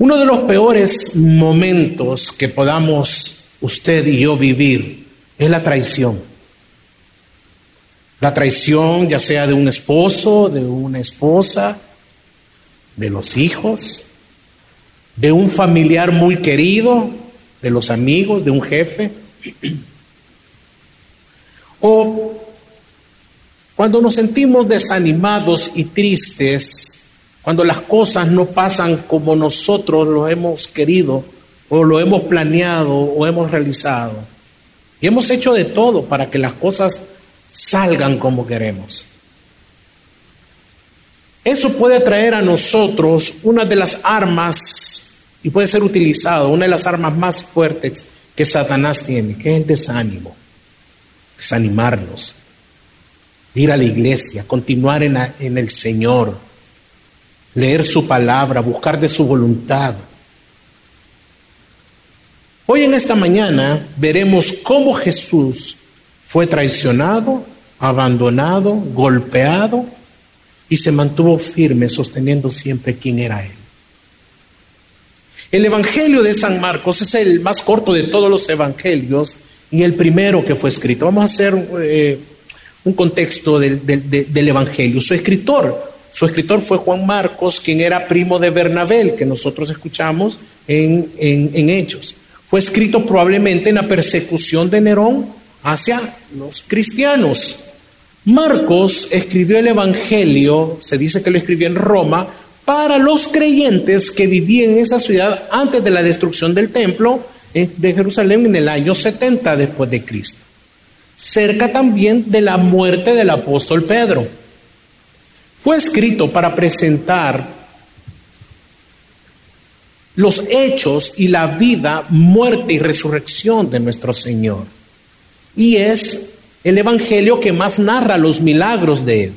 Uno de los peores momentos que podamos usted y yo vivir es la traición. La traición ya sea de un esposo, de una esposa, de los hijos, de un familiar muy querido, de los amigos, de un jefe. O cuando nos sentimos desanimados y tristes cuando las cosas no pasan como nosotros lo hemos querido o lo hemos planeado o hemos realizado. Y hemos hecho de todo para que las cosas salgan como queremos. Eso puede traer a nosotros una de las armas, y puede ser utilizado, una de las armas más fuertes que Satanás tiene, que es el desánimo, desanimarnos, ir a la iglesia, continuar en, en el Señor leer su palabra, buscar de su voluntad. Hoy en esta mañana veremos cómo Jesús fue traicionado, abandonado, golpeado y se mantuvo firme sosteniendo siempre quién era Él. El Evangelio de San Marcos es el más corto de todos los evangelios y el primero que fue escrito. Vamos a hacer eh, un contexto del, del Evangelio. Su escritor su escritor fue Juan Marcos, quien era primo de Bernabé, que nosotros escuchamos en, en, Hechos. Fue escrito probablemente en la persecución de Nerón hacia los cristianos. Marcos escribió el Evangelio, se dice que lo escribió en Roma, para los creyentes que vivían en esa ciudad antes de la destrucción del templo de Jerusalén en el año 70 después de Cristo. Cerca también de la muerte del apóstol Pedro. Fue escrito para presentar los hechos y la vida, muerte y resurrección de nuestro Señor. Y es el Evangelio que más narra los milagros de Él.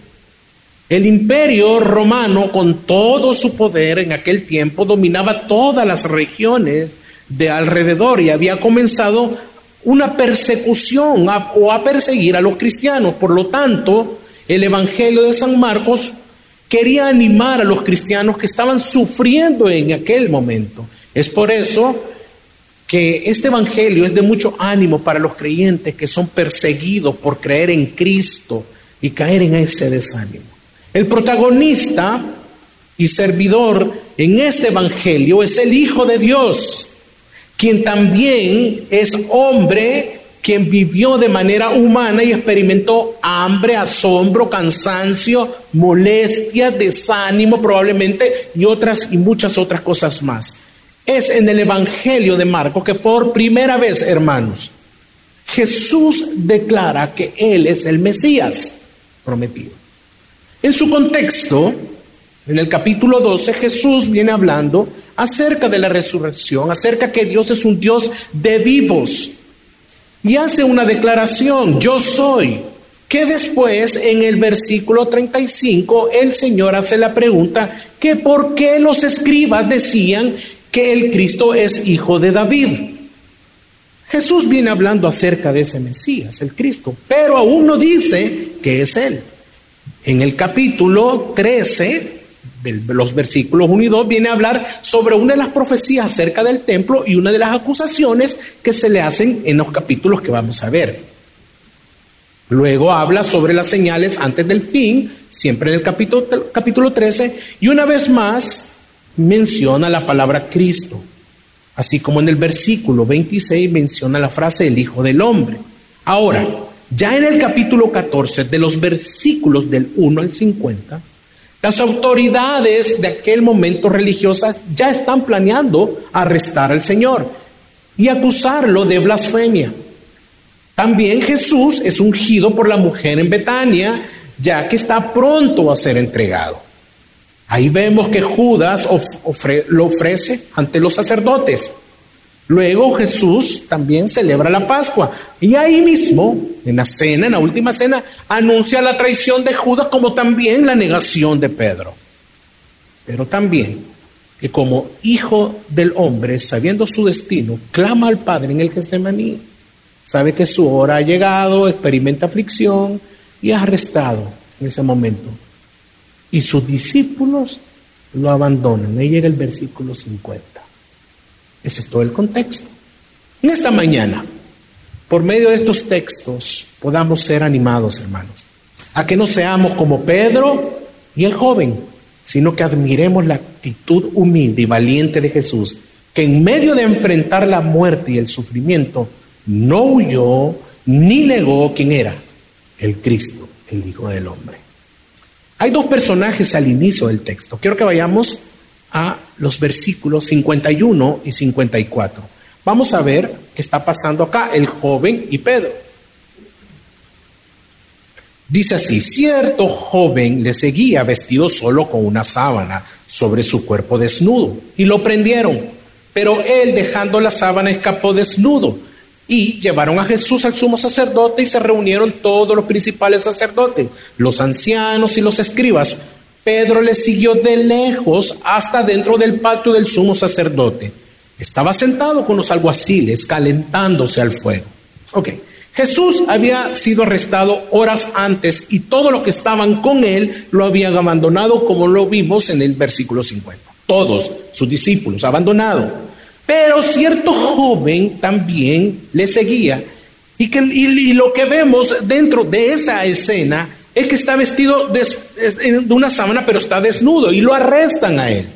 El imperio romano, con todo su poder en aquel tiempo, dominaba todas las regiones de alrededor y había comenzado una persecución o a perseguir a los cristianos. Por lo tanto, el Evangelio de San Marcos quería animar a los cristianos que estaban sufriendo en aquel momento. Es por eso que este Evangelio es de mucho ánimo para los creyentes que son perseguidos por creer en Cristo y caer en ese desánimo. El protagonista y servidor en este Evangelio es el Hijo de Dios, quien también es hombre quien vivió de manera humana y experimentó hambre, asombro, cansancio, molestia, desánimo probablemente y otras y muchas otras cosas más. Es en el Evangelio de Marcos que por primera vez, hermanos, Jesús declara que Él es el Mesías prometido. En su contexto, en el capítulo 12, Jesús viene hablando acerca de la resurrección, acerca que Dios es un Dios de vivos y hace una declaración, yo soy. Que después en el versículo 35 el Señor hace la pregunta que por qué los escribas decían que el Cristo es hijo de David. Jesús viene hablando acerca de ese Mesías, el Cristo, pero aún no dice que es Él. En el capítulo 13 los versículos 1 y 2 viene a hablar sobre una de las profecías acerca del templo y una de las acusaciones que se le hacen en los capítulos que vamos a ver. Luego habla sobre las señales antes del fin, siempre en el capítulo, capítulo 13, y una vez más menciona la palabra Cristo, así como en el versículo 26 menciona la frase el Hijo del Hombre. Ahora, ya en el capítulo 14, de los versículos del 1 al 50, las autoridades de aquel momento religiosas ya están planeando arrestar al Señor y acusarlo de blasfemia. También Jesús es ungido por la mujer en Betania, ya que está pronto a ser entregado. Ahí vemos que Judas lo ofrece ante los sacerdotes. Luego Jesús también celebra la Pascua y ahí mismo, en la cena, en la última cena, anuncia la traición de Judas como también la negación de Pedro. Pero también que como hijo del hombre, sabiendo su destino, clama al Padre en el Getsemaní. Sabe que su hora ha llegado, experimenta aflicción y es arrestado en ese momento. Y sus discípulos lo abandonan. Ahí llega el versículo 50. Ese es todo el contexto. En esta mañana, por medio de estos textos, podamos ser animados, hermanos, a que no seamos como Pedro y el joven, sino que admiremos la actitud humilde y valiente de Jesús, que en medio de enfrentar la muerte y el sufrimiento, no huyó ni negó quién era, el Cristo, el Hijo del Hombre. Hay dos personajes al inicio del texto. Quiero que vayamos a los versículos 51 y 54. Vamos a ver qué está pasando acá, el joven y Pedro. Dice así, cierto joven le seguía vestido solo con una sábana sobre su cuerpo desnudo y lo prendieron, pero él dejando la sábana escapó desnudo y llevaron a Jesús al sumo sacerdote y se reunieron todos los principales sacerdotes, los ancianos y los escribas. Pedro le siguió de lejos hasta dentro del patio del sumo sacerdote. Estaba sentado con los alguaciles calentándose al fuego. Ok. Jesús había sido arrestado horas antes y todos los que estaban con él lo habían abandonado como lo vimos en el versículo 50. Todos sus discípulos abandonado. Pero cierto joven también le seguía y, que, y, lo que vemos dentro de esa escena es que está vestido de, una sábana pero está desnudo y lo arrestan a él.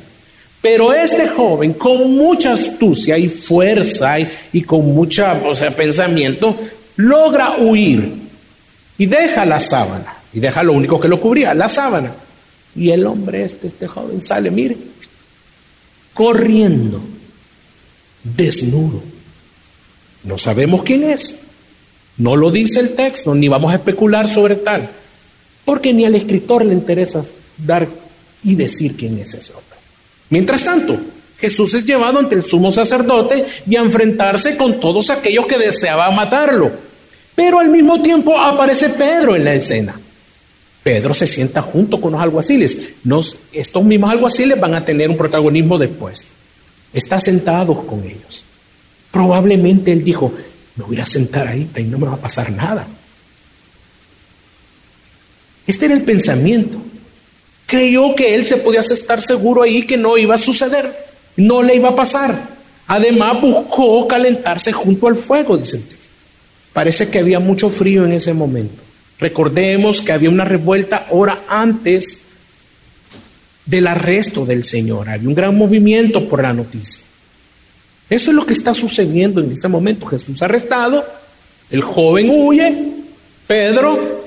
Pero este joven, con mucha astucia y fuerza y, con mucha o sea, pensamiento, logra huir y deja la sábana. Y deja lo único que lo cubría, la sábana. Y el hombre este, este joven sale, mire, corriendo, desnudo. No sabemos quién es. No lo dice el texto, ni vamos a especular sobre tal. Porque ni al escritor le interesa dar y decir quién es ese hombre. Mientras tanto, Jesús es llevado ante el sumo sacerdote y a enfrentarse con todos aquellos que deseaban matarlo. Pero al mismo tiempo aparece Pedro en la escena. Pedro se sienta junto con los alguaciles. Nos, estos mismos alguaciles van a tener un protagonismo después. Está sentado con ellos. Probablemente él dijo, me voy a sentar ahí y no me va a pasar nada. Este era el pensamiento creyó que él se podía estar seguro ahí que no iba a suceder, no le iba a pasar. Además buscó calentarse junto al fuego, dice el texto. Parece que había mucho frío en ese momento. Recordemos que había una revuelta hora antes del arresto del Señor. Había un gran movimiento por la noticia. Eso es lo que está sucediendo en ese momento. Jesús arrestado, el joven huye, Pedro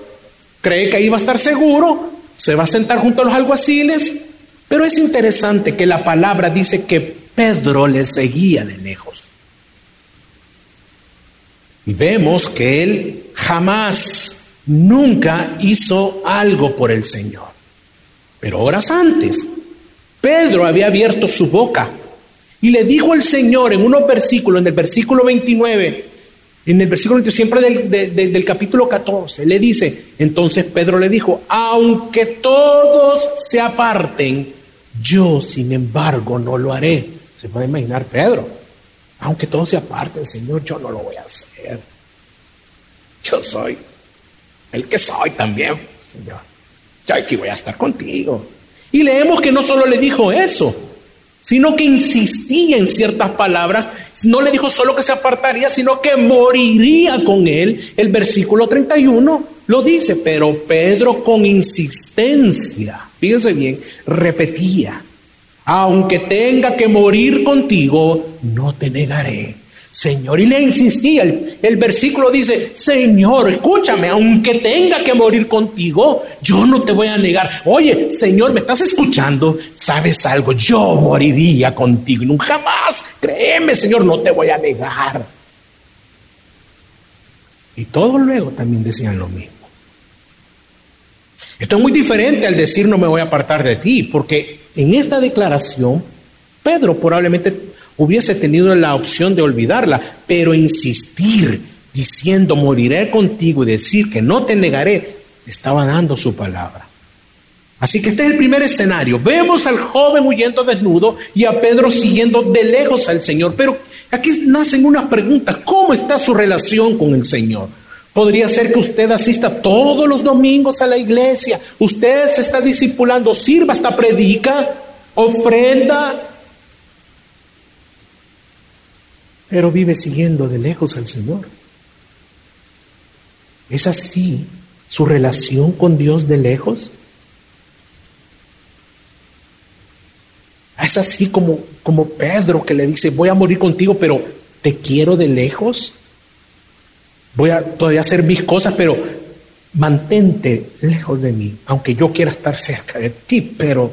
cree que ahí va a estar seguro, se va a sentar junto a los alguaciles, pero es interesante que la palabra dice que Pedro le seguía de lejos. Vemos que él jamás, nunca hizo algo por el Señor. Pero horas antes, Pedro había abierto su boca y le dijo al Señor en unos versículos, en el versículo 29, en el versículo siempre del, capítulo 14, le dice, entonces Pedro le dijo, aunque todos se aparten, yo sin embargo no lo haré. Se puede imaginar Pedro, aunque todos se aparten, Señor, yo no lo voy a hacer. Yo soy el que soy también, Señor. Yo aquí voy a estar contigo. Y leemos que no solo le dijo eso, sino que insistía en ciertas palabras. No le dijo solo que se apartaría, sino que moriría con él. El versículo 31 lo dice, pero Pedro con insistencia, fíjense bien, repetía, aunque tenga que morir contigo, no te negaré. Señor, y le insistía, el, versículo dice, Señor, escúchame, aunque tenga que morir contigo, yo no te voy a negar. Oye, Señor, ¿me estás escuchando? ¿Sabes algo? Yo moriría contigo. Nunca más, créeme, Señor, no te voy a negar. Y todos luego también decían lo mismo. Esto es muy diferente al decir no me voy a apartar de ti, porque en esta declaración, Pedro probablemente hubiese tenido la opción de olvidarla, pero insistir diciendo moriré contigo y decir que no te negaré, estaba dando su palabra. Así que este es el primer escenario. Vemos al joven huyendo desnudo y a Pedro siguiendo de lejos al Señor. Pero aquí nacen unas preguntas. ¿Cómo está su relación con el Señor? Podría ser que usted asista todos los domingos a la iglesia. Usted se está discipulando, sirva hasta predica, ofrenda, pero vive siguiendo de lejos al Señor. ¿Es así su relación con Dios de lejos? Es así como, como Pedro que le dice, voy a morir contigo, pero te quiero de lejos. Voy a todavía hacer mis cosas, pero mantente lejos de mí, aunque yo quiera estar cerca de ti, pero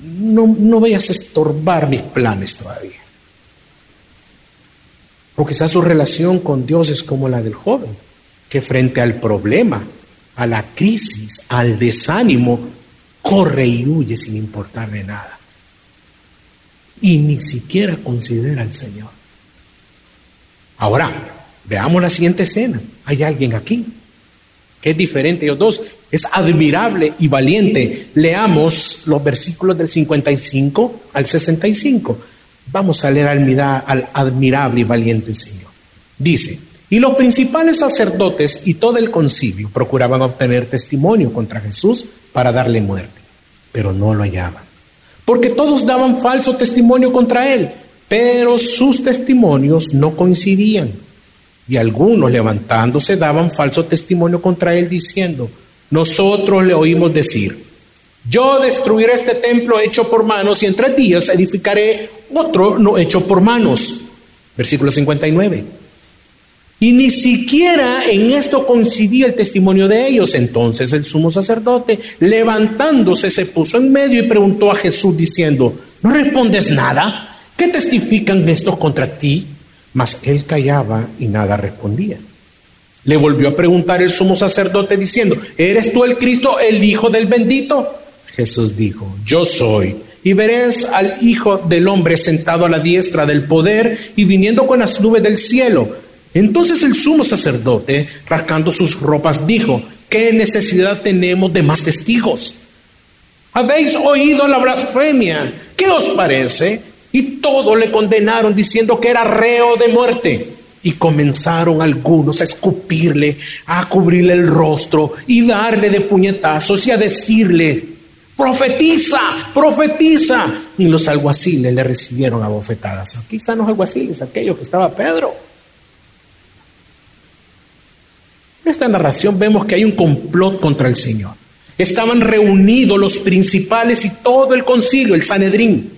no, no vayas a estorbar mis planes todavía. O quizás su relación con Dios es como la del joven, que frente al problema, a la crisis, al desánimo, corre y huye sin importarle nada y ni siquiera considera al Señor. Ahora, veamos la siguiente escena. Hay alguien aquí que es diferente ellos dos. Es admirable y valiente. Leamos los versículos del 55 al 65. Vamos a leer al admirable y valiente Señor. Dice, y los principales sacerdotes y todo el concilio procuraban obtener testimonio contra Jesús para darle muerte, pero no lo hallaban porque todos daban falso testimonio contra él, pero sus testimonios no coincidían. Y algunos levantándose daban falso testimonio contra él diciendo, nosotros le oímos decir, yo destruiré este templo hecho por manos y en tres días edificaré otro no hecho por manos. Versículo 59. Y ni siquiera en esto coincidía el testimonio de ellos. Entonces el sumo sacerdote, levantándose, se puso en medio y preguntó a Jesús diciendo, ¿no respondes nada? ¿Qué testifican estos contra ti? Mas él callaba y nada respondía. Le volvió a preguntar el sumo sacerdote diciendo, ¿eres tú el Cristo, el Hijo del bendito? Jesús dijo, yo soy. Y veréis al Hijo del hombre sentado a la diestra del poder y viniendo con las nubes del cielo. Entonces el sumo sacerdote, rascando sus ropas, dijo, ¿qué necesidad tenemos de más testigos? Habéis oído la blasfemia, ¿qué os parece? Y todo le condenaron diciendo que era reo de muerte. Y comenzaron algunos a escupirle, a cubrirle el rostro y darle de puñetazos y a decirle, profetiza, profetiza. Y los alguaciles le recibieron a bofetadas. Quizá los alguaciles, aquellos que estaba Pedro. En esta narración vemos que hay un complot contra el Señor. Estaban reunidos los principales y todo el concilio, el Sanedrín.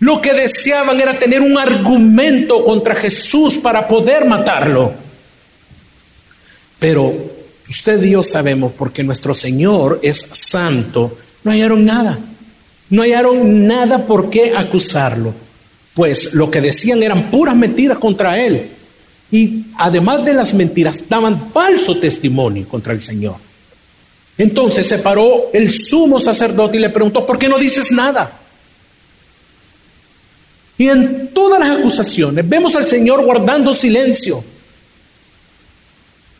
Lo que deseaban era tener un argumento contra Jesús para poder matarlo. Pero usted y yo sabemos, porque nuestro Señor es santo, no hallaron nada. No hallaron nada por qué acusarlo. Pues lo que decían eran puras mentiras contra Él. Y además de las mentiras, daban falso testimonio contra el Señor. Entonces se paró el sumo sacerdote y le preguntó, ¿por qué no dices nada? Y en todas las acusaciones vemos al Señor guardando silencio.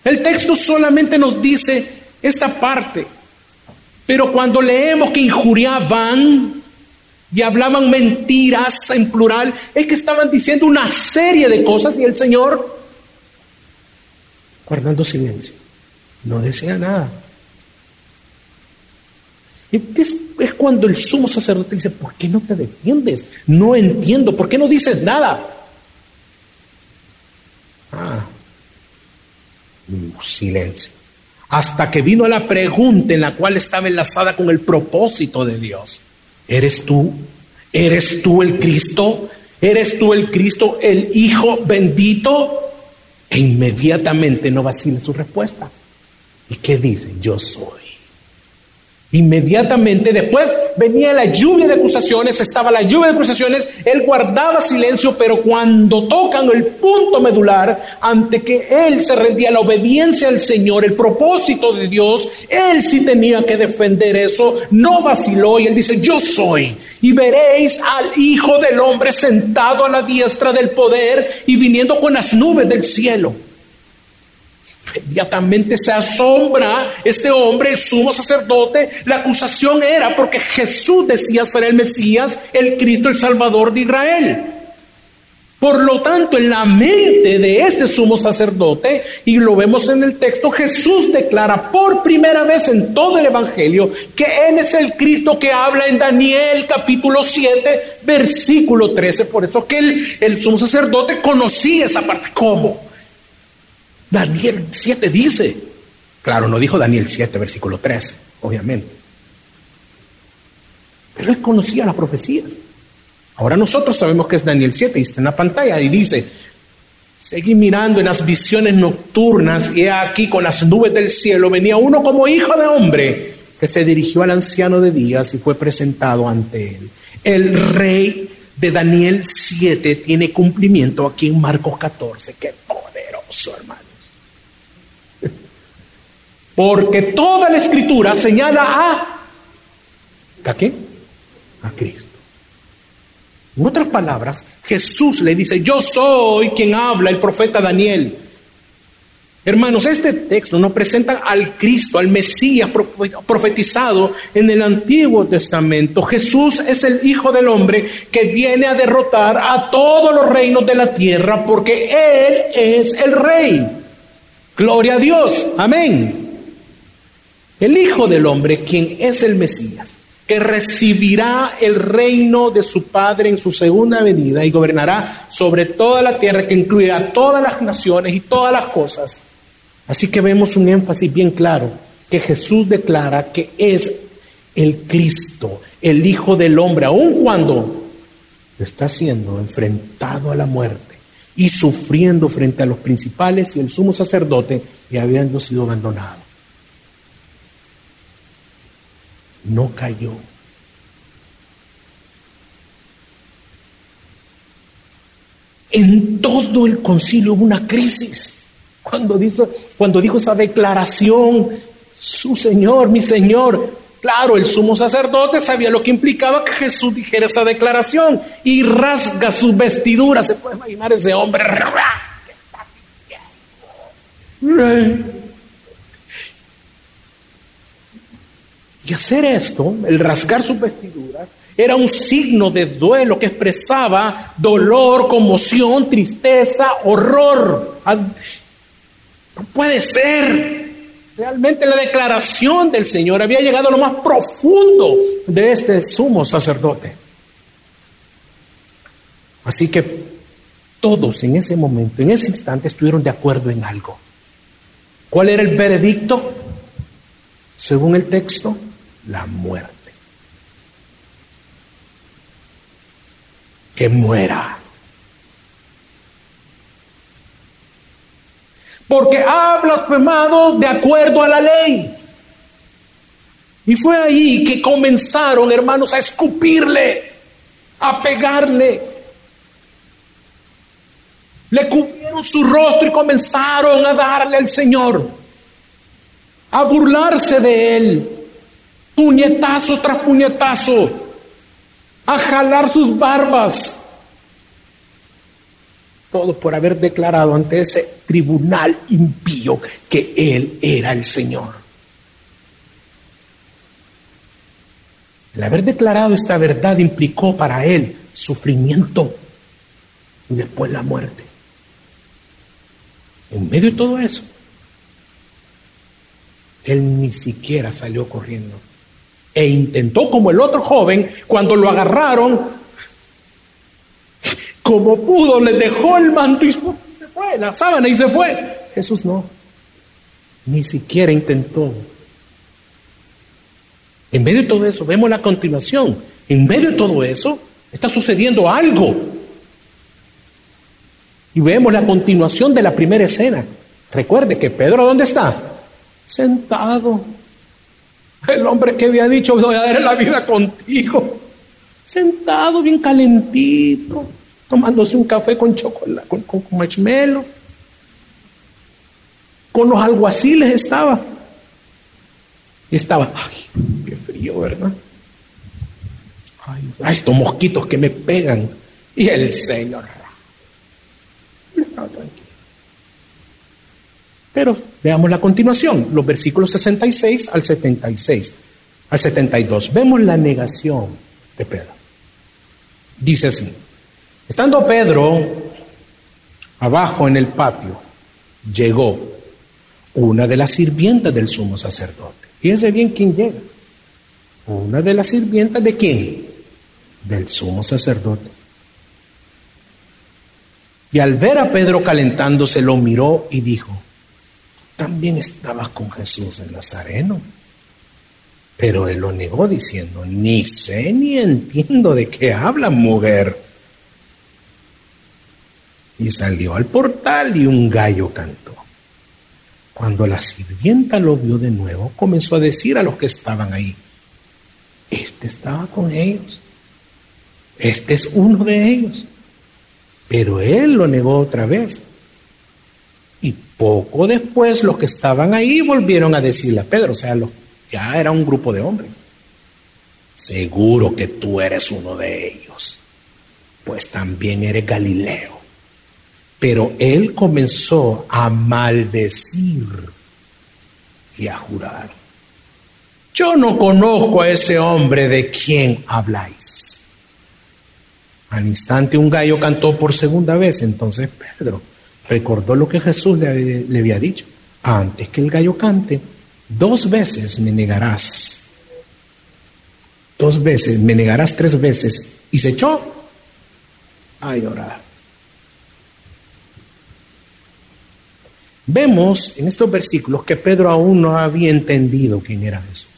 El texto solamente nos dice esta parte, pero cuando leemos que injuriaban y hablaban mentiras en plural, es que estaban diciendo una serie de cosas y el Señor guardando silencio. No desea nada. Es, es cuando el sumo sacerdote dice, ¿por qué no te defiendes? No entiendo, ¿por qué no dices nada? Silencio. Hasta que vino la pregunta en la cual estaba enlazada con el propósito de Dios. ¿Eres tú? ¿Eres tú el Cristo? ¿Eres tú el Cristo, el Hijo bendito? E inmediatamente no vacila su respuesta. ¿Y qué dice? Yo soy. Inmediatamente después venía la lluvia de acusaciones, estaba la lluvia de acusaciones, él guardaba silencio, pero cuando tocan el punto medular, ante que él se rendía la obediencia al Señor, el propósito de Dios, él sí tenía que defender eso, no vaciló y él dice, yo soy. Y veréis al Hijo del Hombre sentado a la diestra del poder y viniendo con las nubes del cielo. Inmediatamente se asombra este hombre, el sumo sacerdote. La acusación era porque Jesús decía ser el Mesías, el Cristo, el Salvador de Israel. Por lo tanto, en la mente de este sumo sacerdote, y lo vemos en el texto, Jesús declara por primera vez en todo el Evangelio que Él es el Cristo que habla en Daniel capítulo 7, versículo 13. Por eso que el, el sumo sacerdote conocía esa parte. ¿Cómo? Daniel 7 dice, claro, no dijo Daniel 7, versículo 13, obviamente. Pero él conocía las profecías. Ahora nosotros sabemos que es Daniel 7 y está en la pantalla y dice, seguí mirando en las visiones nocturnas y aquí con las nubes del cielo venía uno como hijo de hombre que se dirigió al anciano de días y fue presentado ante él. El rey de Daniel 7 tiene cumplimiento aquí en Marcos 14. Qué poderoso, hermanos. Porque toda la escritura señala a... ¿A qué? A Cristo. En otras palabras, Jesús le dice, yo soy quien habla, el profeta Daniel. Hermanos, este texto nos presenta al Cristo, al Mesías profetizado en el Antiguo Testamento. Jesús es el Hijo del Hombre que viene a derrotar a todos los reinos de la tierra porque Él es el Rey. Gloria a Dios. Amén. El Hijo del Hombre, quien es el Mesías que recibirá el reino de su Padre en su segunda venida y gobernará sobre toda la tierra que incluye a todas las naciones y todas las cosas. Así que vemos un énfasis bien claro que Jesús declara que es el Cristo, el Hijo del Hombre, aun cuando está siendo enfrentado a la muerte y sufriendo frente a los principales y el sumo sacerdote y habiendo sido abandonado. No cayó. En todo el concilio hubo una crisis. Cuando dijo, cuando dijo esa declaración, su Señor, mi Señor, claro, el sumo sacerdote sabía lo que implicaba que Jesús dijera esa declaración y rasga sus vestiduras. Se puede imaginar ese hombre. Y hacer esto, el rasgar sus vestiduras, era un signo de duelo que expresaba dolor, conmoción, tristeza, horror. No puede ser. Realmente la declaración del Señor había llegado a lo más profundo de este sumo sacerdote. Así que todos en ese momento, en ese instante, estuvieron de acuerdo en algo. ¿Cuál era el veredicto? Según el texto, la muerte. Que muera. Porque ha blasfemado de acuerdo a la ley. Y fue ahí que comenzaron, hermanos, a escupirle, a pegarle. Le cubrieron su rostro y comenzaron a darle al Señor, a burlarse de él puñetazo tras puñetazo, a jalar sus barbas. Todo por haber declarado ante ese tribunal impío que Él era el Señor. El haber declarado esta verdad implicó para Él sufrimiento y después la muerte. En medio de todo eso, Él ni siquiera salió corriendo e intentó como el otro joven, cuando lo agarraron, como pudo, le dejó el manto y se fue, la sábana y se fue. Jesús no, ni siquiera intentó. En medio de todo eso, vemos la continuación. En medio de todo eso, está sucediendo algo. Y vemos la continuación de la primera escena. Recuerde que Pedro, ¿dónde está? Sentado el hombre que había dicho, voy a dar la vida contigo. Sentado bien calentito, tomándose un café con chocolate, con, con, marshmallow. Con los alguaciles estaba. Y estaba, ay, qué frío, ¿verdad? Ay, estos mosquitos que me pegan. Y el Señor estaba tranquilo. Pero veamos la continuación, los versículos 66 al 76, al 72. Vemos la negación de Pedro. Dice así, estando Pedro abajo en el patio, llegó una de las sirvientas del sumo sacerdote. Fíjense bien quién llega. Una de las sirvientas de quién? Del sumo sacerdote. Y al ver a Pedro calentándose, lo miró y dijo, también estabas con Jesús el Nazareno. Pero él lo negó diciendo, ni sé ni entiendo de qué habla mujer. Y salió al portal y un gallo cantó. Cuando la sirvienta lo vio de nuevo, comenzó a decir a los que estaban ahí, este estaba con ellos, este es uno de ellos. Pero él lo negó otra vez. Y poco después los que estaban ahí volvieron a decirle a Pedro, o sea, ya era un grupo de hombres. Seguro que tú eres uno de ellos, pues también eres Galileo. Pero él comenzó a maldecir y a jurar. Yo no conozco a ese hombre de quien habláis. Al instante un gallo cantó por segunda vez, entonces Pedro recordó lo que Jesús le, había dicho. Antes que el gallo cante, dos veces me negarás. Dos veces, me negarás tres veces. Y se echó a llorar. Vemos en estos versículos que Pedro aún no había entendido quién era Jesús.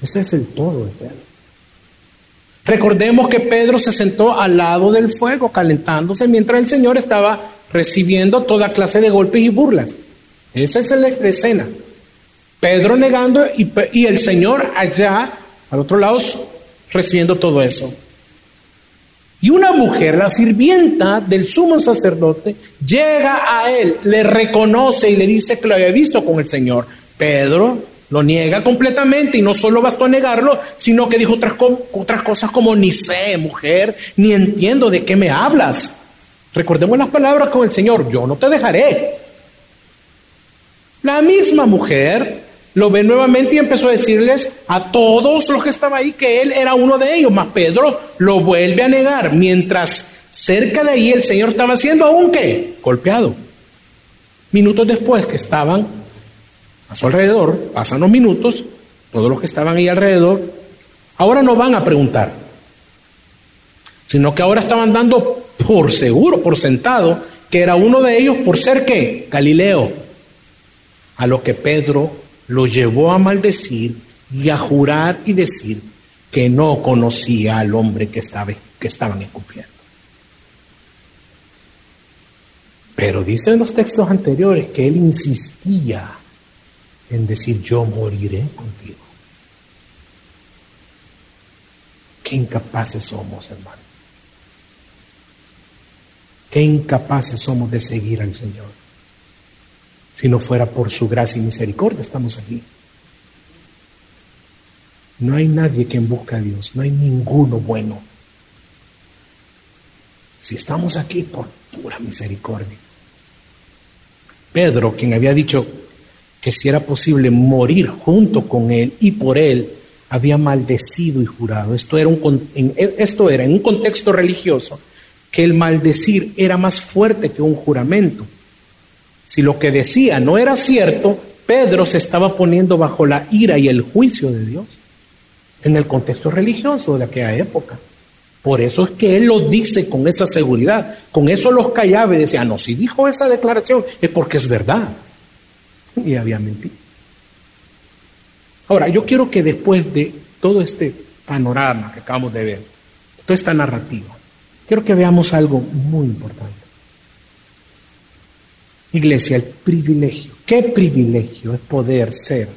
Ese es el todo de Pedro. Recordemos que Pedro se sentó al lado del fuego calentándose mientras el Señor estaba recibiendo toda clase de golpes y burlas. Esa es la escena. Pedro negando y, el Señor allá, al otro lado, recibiendo todo eso. Y una mujer, la sirvienta del sumo sacerdote, llega a él, le reconoce y le dice que lo había visto con el Señor. Pedro lo niega completamente y no solo bastó negarlo, sino que dijo otras, otras cosas como ni sé, mujer, ni entiendo de qué me hablas. Recordemos las palabras con el Señor, yo no te dejaré. La misma mujer lo ve nuevamente y empezó a decirles a todos los que estaban ahí que él era uno de ellos, mas Pedro lo vuelve a negar, mientras cerca de ahí el Señor estaba siendo aún que golpeado. Minutos después que estaban a su alrededor, pasan los minutos, todos los que estaban ahí alrededor, ahora no van a preguntar, sino que ahora estaban dando por seguro, por sentado, que era uno de ellos por ser que Galileo, a lo que Pedro lo llevó a maldecir y a jurar y decir que no conocía al hombre que, estaba, que estaban escupiendo. Pero dicen los textos anteriores que él insistía en decir yo moriré contigo. Qué incapaces somos, hermano. Qué incapaces somos de seguir al Señor. Si no fuera por su gracia y misericordia, estamos aquí. No hay nadie que busca a Dios, no hay ninguno bueno. Si estamos aquí por pura misericordia. Pedro, quien había dicho que si era posible morir junto con él y por él, había maldecido y jurado. Esto era, un, esto era en un contexto religioso que el maldecir era más fuerte que un juramento. Si lo que decía no era cierto, Pedro se estaba poniendo bajo la ira y el juicio de Dios en el contexto religioso de aquella época. Por eso es que él lo dice con esa seguridad. Con eso los callaba y decía, no, si dijo esa declaración es porque es verdad. Y había mentido. Ahora, yo quiero que después de todo este panorama que acabamos de ver, toda esta narrativa, quiero que veamos algo muy importante. Iglesia, el privilegio. ¿Qué privilegio es poder ser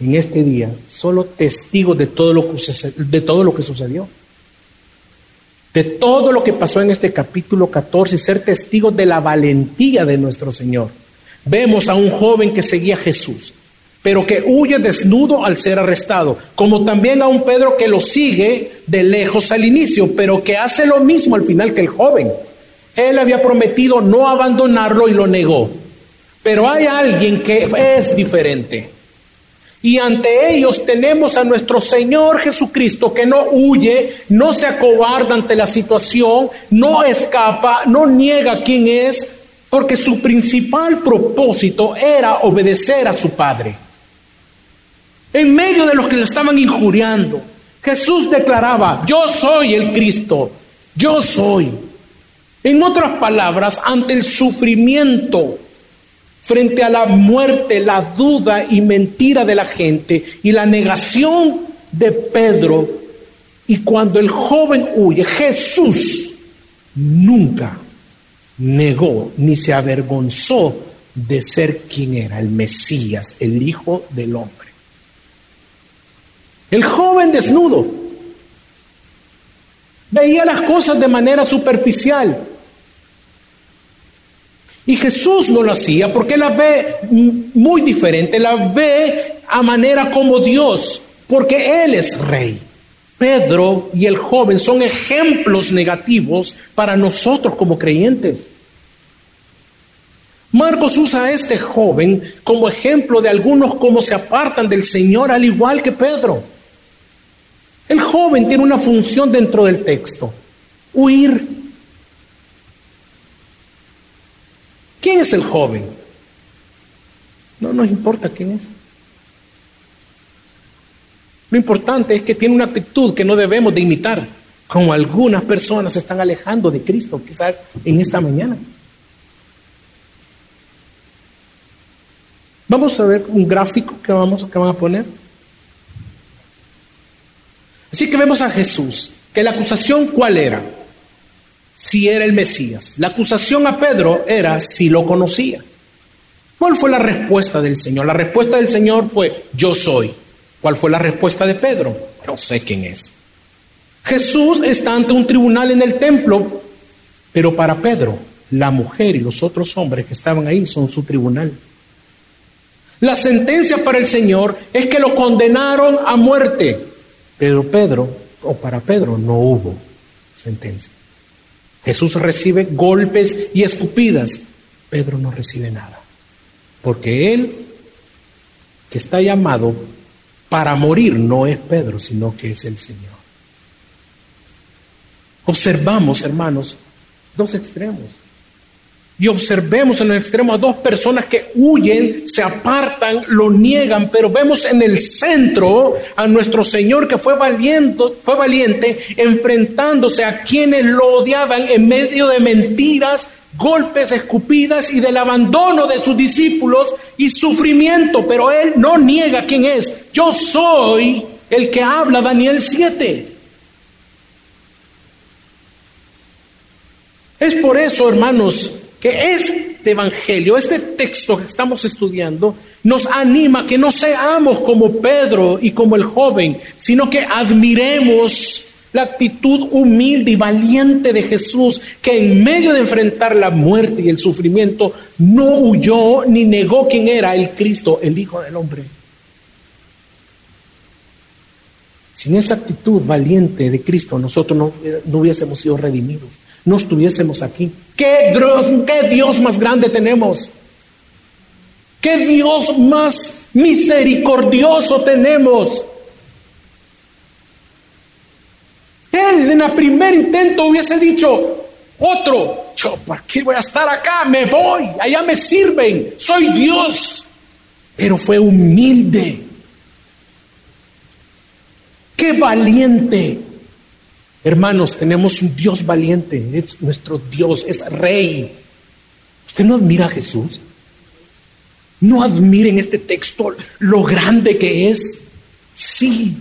en este día solo testigo de todo lo que, de todo lo que sucedió? De todo lo que pasó en este capítulo 14 y ser testigo de la valentía de nuestro Señor. Vemos a un joven que seguía a Jesús, pero que huye desnudo al ser arrestado, como también a un Pedro que lo sigue de lejos al inicio, pero que hace lo mismo al final que el joven él había prometido no abandonarlo y lo negó. Pero hay alguien que es diferente. Y ante ellos tenemos a nuestro Señor Jesucristo que no huye, no se acobarda ante la situación, no escapa, no niega quién es, porque su principal propósito era obedecer a su Padre. En medio de los que le estaban injuriando, Jesús declaraba, yo soy el Cristo, yo soy. En otras palabras, ante el sufrimiento, frente a la muerte, la duda y mentira de la gente y la negación de Pedro. Y cuando el joven huye, Jesús nunca negó ni se avergonzó de ser quien era, el Mesías, el Hijo del Hombre. El joven desnudo veía las cosas de manera superficial, y Jesús no lo hacía porque la ve muy diferente, la ve a manera como Dios, porque Él es rey. Pedro y el joven son ejemplos negativos para nosotros como creyentes. Marcos usa a este joven como ejemplo de algunos como se apartan del Señor al igual que Pedro. El joven tiene una función dentro del texto, huir ¿Quién es el joven? No nos importa quién es. Lo importante es que tiene una actitud que no debemos de imitar, como algunas personas se están alejando de Cristo, quizás en esta mañana. Vamos a ver un gráfico que vamos que van a poner. Así que vemos a Jesús, que la acusación cuál era? si era el Mesías. La acusación a Pedro era si lo conocía. ¿Cuál fue la respuesta del Señor? La respuesta del Señor fue, yo soy. ¿Cuál fue la respuesta de Pedro? No sé quién es. Jesús está ante un tribunal en el templo, pero para Pedro, la mujer y los otros hombres que estaban ahí son su tribunal. La sentencia para el Señor es que lo condenaron a muerte, pero Pedro, o para Pedro, no hubo sentencia. Jesús recibe golpes y escupidas. Pedro no recibe nada. Porque él, que está llamado para morir, no es Pedro, sino que es el Señor. Observamos, hermanos, dos extremos. Y observemos en el extremo a dos personas que huyen, se apartan, lo niegan, pero vemos en el centro a nuestro Señor que fue valiente, fue valiente enfrentándose a quienes lo odiaban en medio de mentiras, golpes, escupidas y del abandono de sus discípulos y sufrimiento, pero él no niega quién es. Yo soy el que habla Daniel 7. Es por eso, hermanos, que este Evangelio, este texto que estamos estudiando, nos anima a que no seamos como Pedro y como el joven, sino que admiremos la actitud humilde y valiente de Jesús, que en medio de enfrentar la muerte y el sufrimiento, no huyó ni negó quién era el Cristo, el Hijo del Hombre. Sin esa actitud valiente de Cristo, nosotros no, no hubiésemos sido redimidos no estuviésemos aquí. ¿Qué Dios, ¿Qué Dios más grande tenemos? ¿Qué Dios más misericordioso tenemos? Él en el primer intento hubiese dicho, otro, yo, ¿para qué voy a estar acá? Me voy, allá me sirven, soy Dios. Pero fue humilde. Qué valiente. Hermanos, tenemos un Dios valiente, es nuestro Dios, es rey. ¿Usted no admira a Jesús? ¿No admira en este texto lo grande que es? Sí.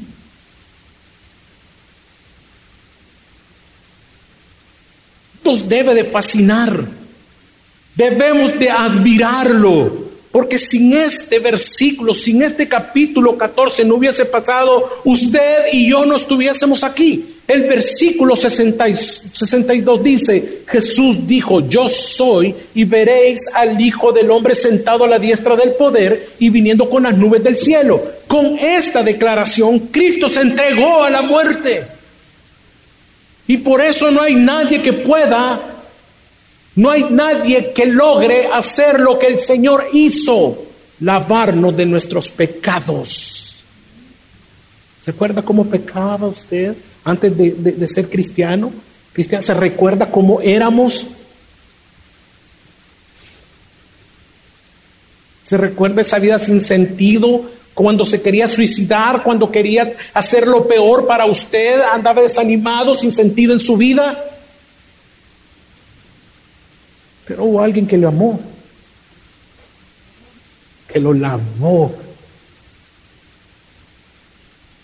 Nos debe de fascinar. Debemos de admirarlo. Porque sin este versículo, sin este capítulo 14 no hubiese pasado, usted y yo no estuviésemos aquí. El versículo 62 dice, Jesús dijo, yo soy y veréis al Hijo del Hombre sentado a la diestra del poder y viniendo con las nubes del cielo. Con esta declaración, Cristo se entregó a la muerte. Y por eso no hay nadie que pueda, no hay nadie que logre hacer lo que el Señor hizo. lavarnos de nuestros pecados. ¿Se acuerda cómo pecaba usted antes de, ser cristiano? Cristiano, ¿se recuerda cómo éramos? ¿Se recuerda esa vida sin sentido? Cuando se quería suicidar, cuando quería hacer lo peor para usted, andaba desanimado, sin sentido en su vida. Pero hubo alguien que le amó, que lo lavó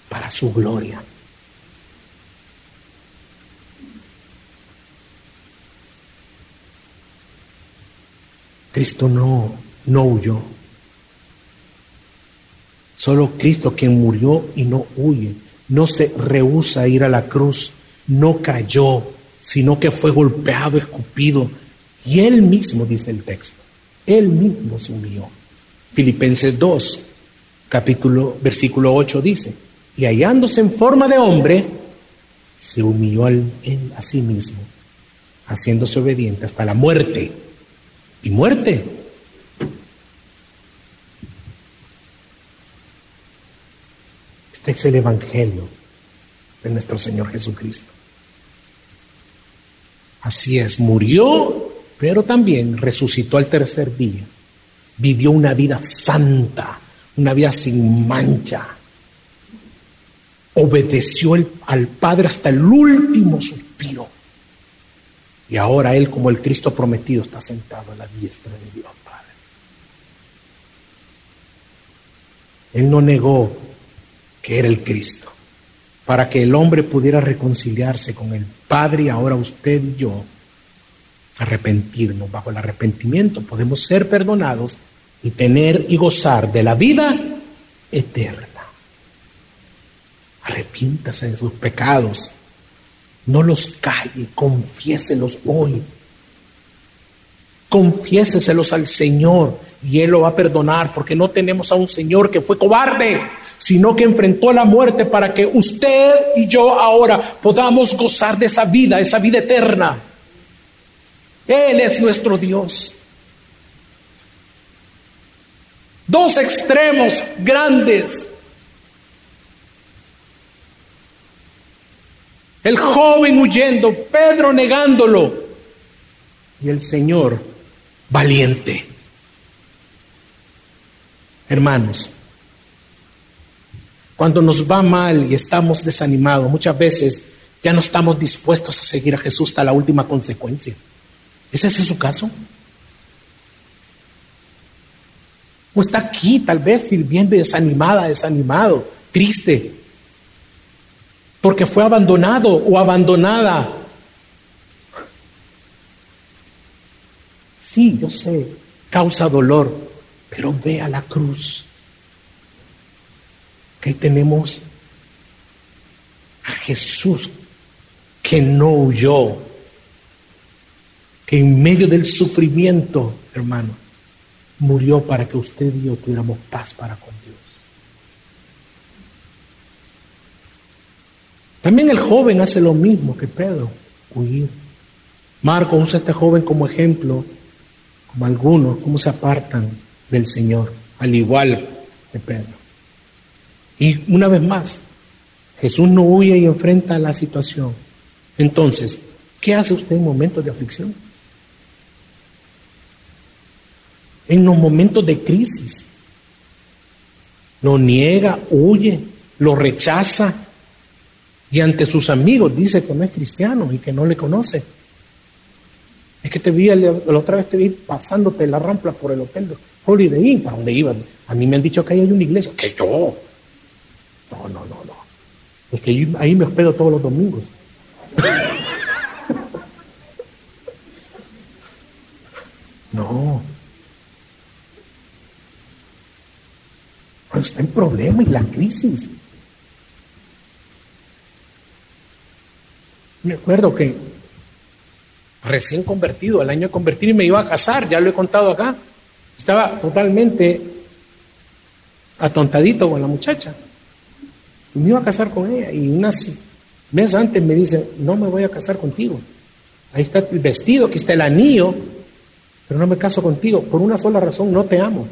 para su gloria. Cristo no, no huyó. Solo Cristo quien murió y no huye, no se rehúsa a ir a la cruz, no cayó, sino que fue golpeado, escupido, y él mismo, dice el texto, él mismo se humilló. Filipenses 2, capítulo, versículo 8 dice, y hallándose en forma de hombre, se humilló él a sí mismo, haciéndose obediente hasta la muerte. Y muerte. Este es el Evangelio de nuestro Señor Jesucristo. Así es, murió pero también resucitó al tercer día. Vivió una vida santa, una vida sin mancha. Obedeció al Padre hasta el último suspiro. Y ahora Él, como el Cristo prometido, está sentado a la diestra de Dios Padre. Él no negó era el Cristo, para que el hombre pudiera reconciliarse con el Padre y ahora usted y yo arrepentirnos. Bajo el arrepentimiento podemos ser perdonados y tener y gozar de la vida eterna. Arrepiéntase de sus pecados. No los calle, confiéselos hoy. Confiéseselos al Señor y Él lo va a perdonar porque no tenemos a un Señor que fue cobarde, sino que enfrentó la muerte para que usted y yo ahora podamos gozar de esa vida, esa vida eterna. Él es nuestro Dios. Dos extremos grandes. El joven huyendo, Pedro negándolo y el Señor valiente. Hermanos, cuando nos va mal y estamos desanimados, muchas veces ya no estamos dispuestos a seguir a Jesús hasta la última consecuencia. ¿Es ese su caso? ¿O está aquí tal vez sirviendo y desanimada, desanimado, triste? Porque fue abandonado o abandonada. Sí, yo sé, causa dolor, pero ve a la cruz. Que tenemos a Jesús que no huyó, que en medio del sufrimiento, hermano, murió para que usted y yo tuviéramos paz para con Dios. También el joven hace lo mismo que Pedro, huir. Marco usa a este joven como ejemplo, como algunos, cómo se apartan del Señor, al igual que Pedro. Y una vez más, Jesús no huye y enfrenta la situación. Entonces, ¿qué hace usted en momentos de aflicción? en los momentos de crisis. Lo niega, huye, lo rechaza y ante sus amigos dice que no es cristiano y que no le conoce. Es que te vi, la otra vez te vi pasándote la rampla por el hotel de Holiday Inn, ¿para dónde iban? A mí me han dicho que ahí hay una iglesia. Que yo. No, no, no, no. Es que ahí me hospedo todos los domingos. no. está en problema y la crisis. Me acuerdo que recién convertido, al año de convertir, me iba a casar, ya lo he contado acá. Estaba totalmente atontadito con la muchacha. Y me iba a casar con ella. Y unas meses antes me dice, no me voy a casar contigo. Ahí está el vestido, aquí está el anillo, pero no me caso contigo. Por una sola razón, no te amo.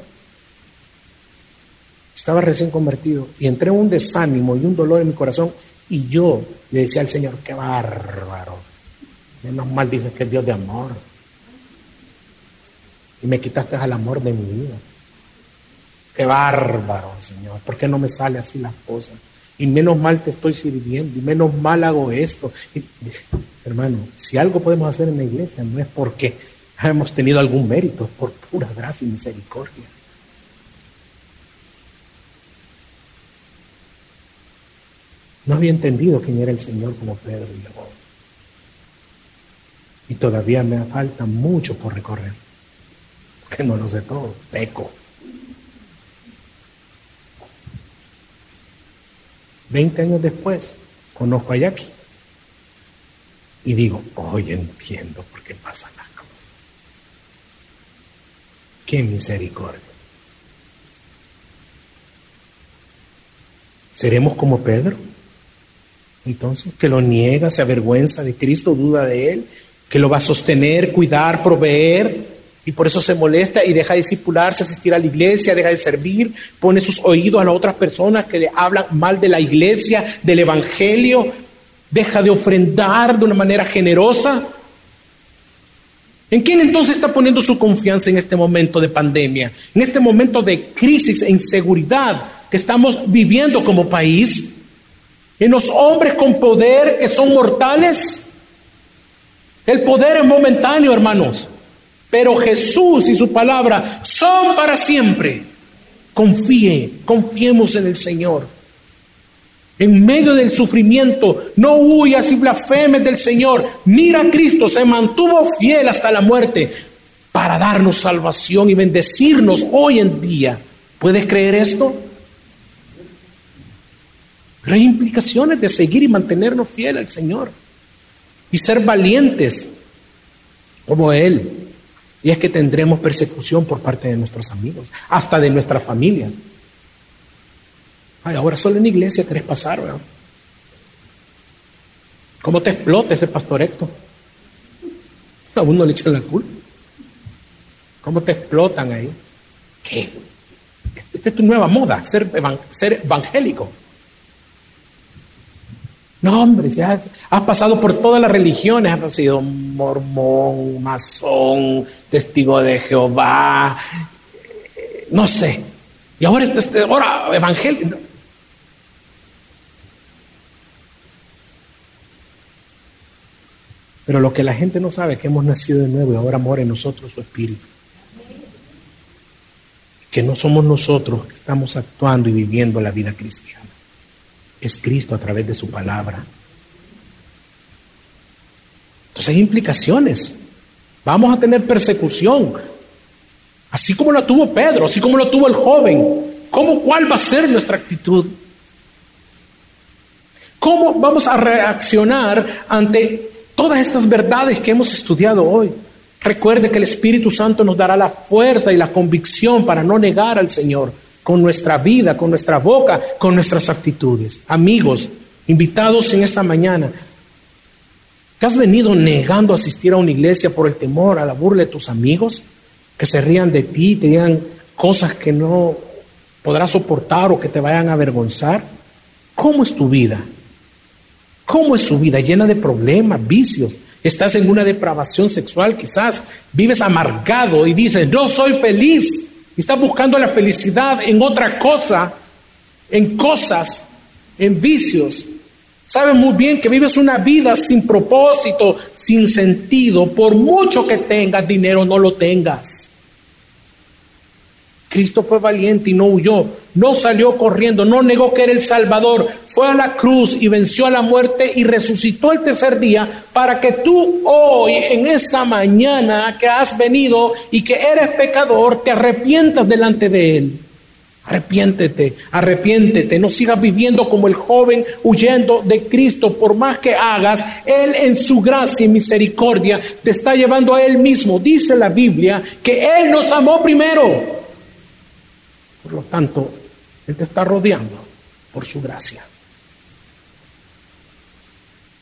estaba recién convertido y entré en un desánimo y un dolor en mi corazón y yo le decía al Señor, qué bárbaro. Menos mal que es Dios de amor. Y me quitaste al amor de mi vida. Qué bárbaro, Señor. ¿Por qué no me sale así las cosas? Y menos mal te estoy sirviendo. Y menos mal hago esto. hermano, si algo podemos hacer en la iglesia no es porque hemos tenido algún mérito, es por pura gracia y misericordia. No había entendido quién era el Señor como Pedro y luego. Y todavía me falta mucho por recorrer. Porque no lo sé todo. Peco. Veinte años después, conozco a Jackie. Y digo, hoy entiendo por qué pasan las cosas. Qué misericordia. ¿Seremos como Pedro? Entonces, que lo niega, se avergüenza de Cristo, duda de Él, que lo va a sostener, cuidar, proveer, y por eso se molesta y deja de discipularse, asistir a la iglesia, deja de servir, pone sus oídos a las otras personas que le hablan mal de la iglesia, del evangelio, deja de ofrendar de una manera generosa. ¿En quién entonces está poniendo su confianza en este momento de pandemia, en este momento de crisis e inseguridad que estamos viviendo como país? en los hombres con poder que son mortales. El poder es momentáneo, hermanos, pero Jesús y su palabra son para siempre. Confíe, confiemos en el Señor. En medio del sufrimiento, no huyas y blasfemes del Señor. Mira a Cristo, se mantuvo fiel hasta la muerte para darnos salvación y bendecirnos hoy en día. ¿Puedes creer esto? Pero hay implicaciones de seguir y mantenernos fieles al Señor y ser valientes como Él. Y es que tendremos persecución por parte de nuestros amigos, hasta de nuestras familias. Ay, ahora solo en iglesia querés pasar, ¿verdad? ¿Cómo te explota ese pastor Héctor? A uno le echan la culpa. ¿Cómo te explotan ahí? ¿Qué? Esta es tu nueva moda, ser, ser evangélico. No, hombre, si has, pasado por todas las religiones, has sido mormón, masón, testigo de Jehová, eh, no sé. Y ahora, este, ahora evangelio. Pero lo que la gente no sabe es que hemos nacido de nuevo y ahora mora en nosotros su espíritu. Que no somos nosotros que estamos actuando y viviendo la vida cristiana es Cristo a través de su palabra. Entonces hay implicaciones. Vamos a tener persecución, así como la tuvo Pedro, así como lo tuvo el joven. ¿Cómo, ¿Cuál va a ser nuestra actitud? ¿Cómo vamos a reaccionar ante todas estas verdades que hemos estudiado hoy? Recuerde que el Espíritu Santo nos dará la fuerza y la convicción para no negar al Señor con nuestra vida, con nuestra boca, con nuestras actitudes. Amigos, invitados en esta mañana, ¿te has venido negando a asistir a una iglesia por el temor a la burla de tus amigos? Que se rían de ti, te digan cosas que no podrás soportar o que te vayan a avergonzar. ¿Cómo es tu vida? ¿Cómo es su vida? Llena de problemas, vicios. Estás en una depravación sexual, quizás vives amargado y dices, no soy feliz y estás buscando la felicidad en otra cosa, en cosas, en vicios. Sabes muy bien que vives una vida sin propósito, sin sentido, por mucho que tengas dinero, no lo tengas. Cristo fue valiente y no huyó, no salió corriendo, no negó que era el Salvador, fue a la cruz y venció a la muerte y resucitó el tercer día para que tú hoy, en esta mañana que has venido y que eres pecador, te arrepientas delante de Él. Arrepiéntete, arrepiéntete, no sigas viviendo como el joven huyendo de Cristo, por más que hagas, Él en su gracia y misericordia te está llevando a Él mismo. Dice la Biblia que Él nos amó primero. Por lo tanto, Él te está rodeando por su gracia.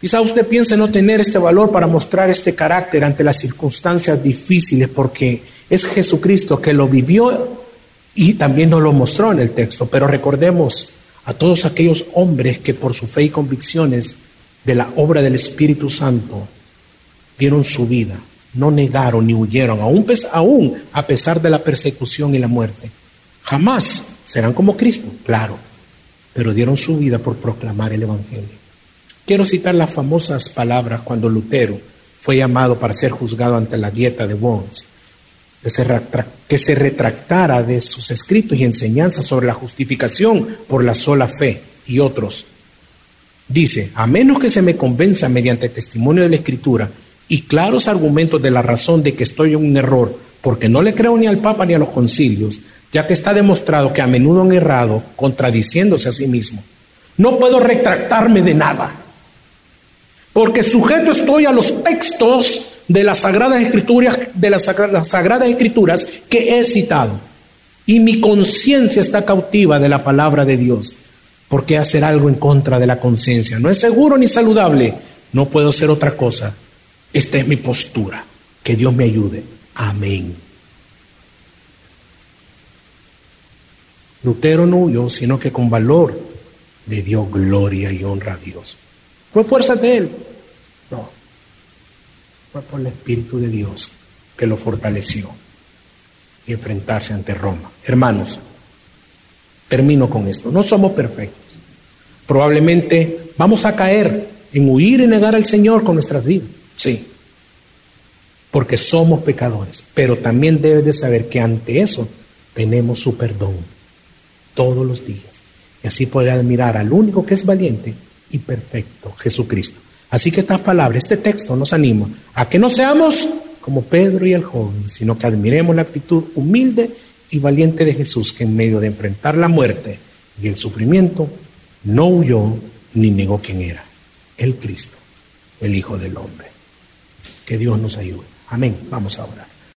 Quizá usted piense no tener este valor para mostrar este carácter ante las circunstancias difíciles porque es Jesucristo que lo vivió Y también nos lo mostró en el texto, pero recordemos a todos aquellos hombres que por su fe y convicciones de la obra del Espíritu Santo dieron su vida, no negaron ni huyeron, aún, aún a pesar de la persecución y la muerte. Jamás serán como Cristo, claro, pero dieron su vida por proclamar el Evangelio. Quiero citar las famosas palabras cuando Lutero fue llamado para ser juzgado ante la dieta de Worms, que se, que se retractara de sus escritos y enseñanzas sobre la justificación por la sola fe y otros. Dice, a menos que se me convenza mediante testimonio de la Escritura y claros argumentos de la razón de que estoy en un error, porque no le creo ni al Papa ni a los concilios, ya que está demostrado que a menudo han errado, contradiciéndose a sí mismo. No puedo retractarme de nada, porque sujeto estoy a los textos de las sagradas escrituras, de las sagradas escrituras que he citado, y mi conciencia está cautiva de la palabra de Dios. ¿Por qué hacer algo en contra de la conciencia? No es seguro ni saludable. No puedo hacer otra cosa esta es mi postura. Que Dios me ayude. Amén. Lutero no huyó, sino que con valor le dio gloria y honra a Dios. Fue fuerza de él. No. Fue por el Espíritu de Dios que lo fortaleció y enfrentarse ante Roma. Hermanos, termino con esto. No somos perfectos. Probablemente vamos a caer en huir y negar al Señor con nuestras vidas. Sí, porque somos pecadores, pero también debes de saber que ante eso tenemos su perdón todos los días. Y así podrás mirar al único que es valiente y perfecto, Jesucristo. Así que esta palabra, este texto nos anima a que no seamos como Pedro y el joven, sino que admiremos la actitud humilde y valiente de Jesús que en medio de enfrentar la muerte y el sufrimiento no huyó ni negó quién era, el Cristo, el Hijo del Hombre. Que Dios nos ayude. Amén. Vamos a orar.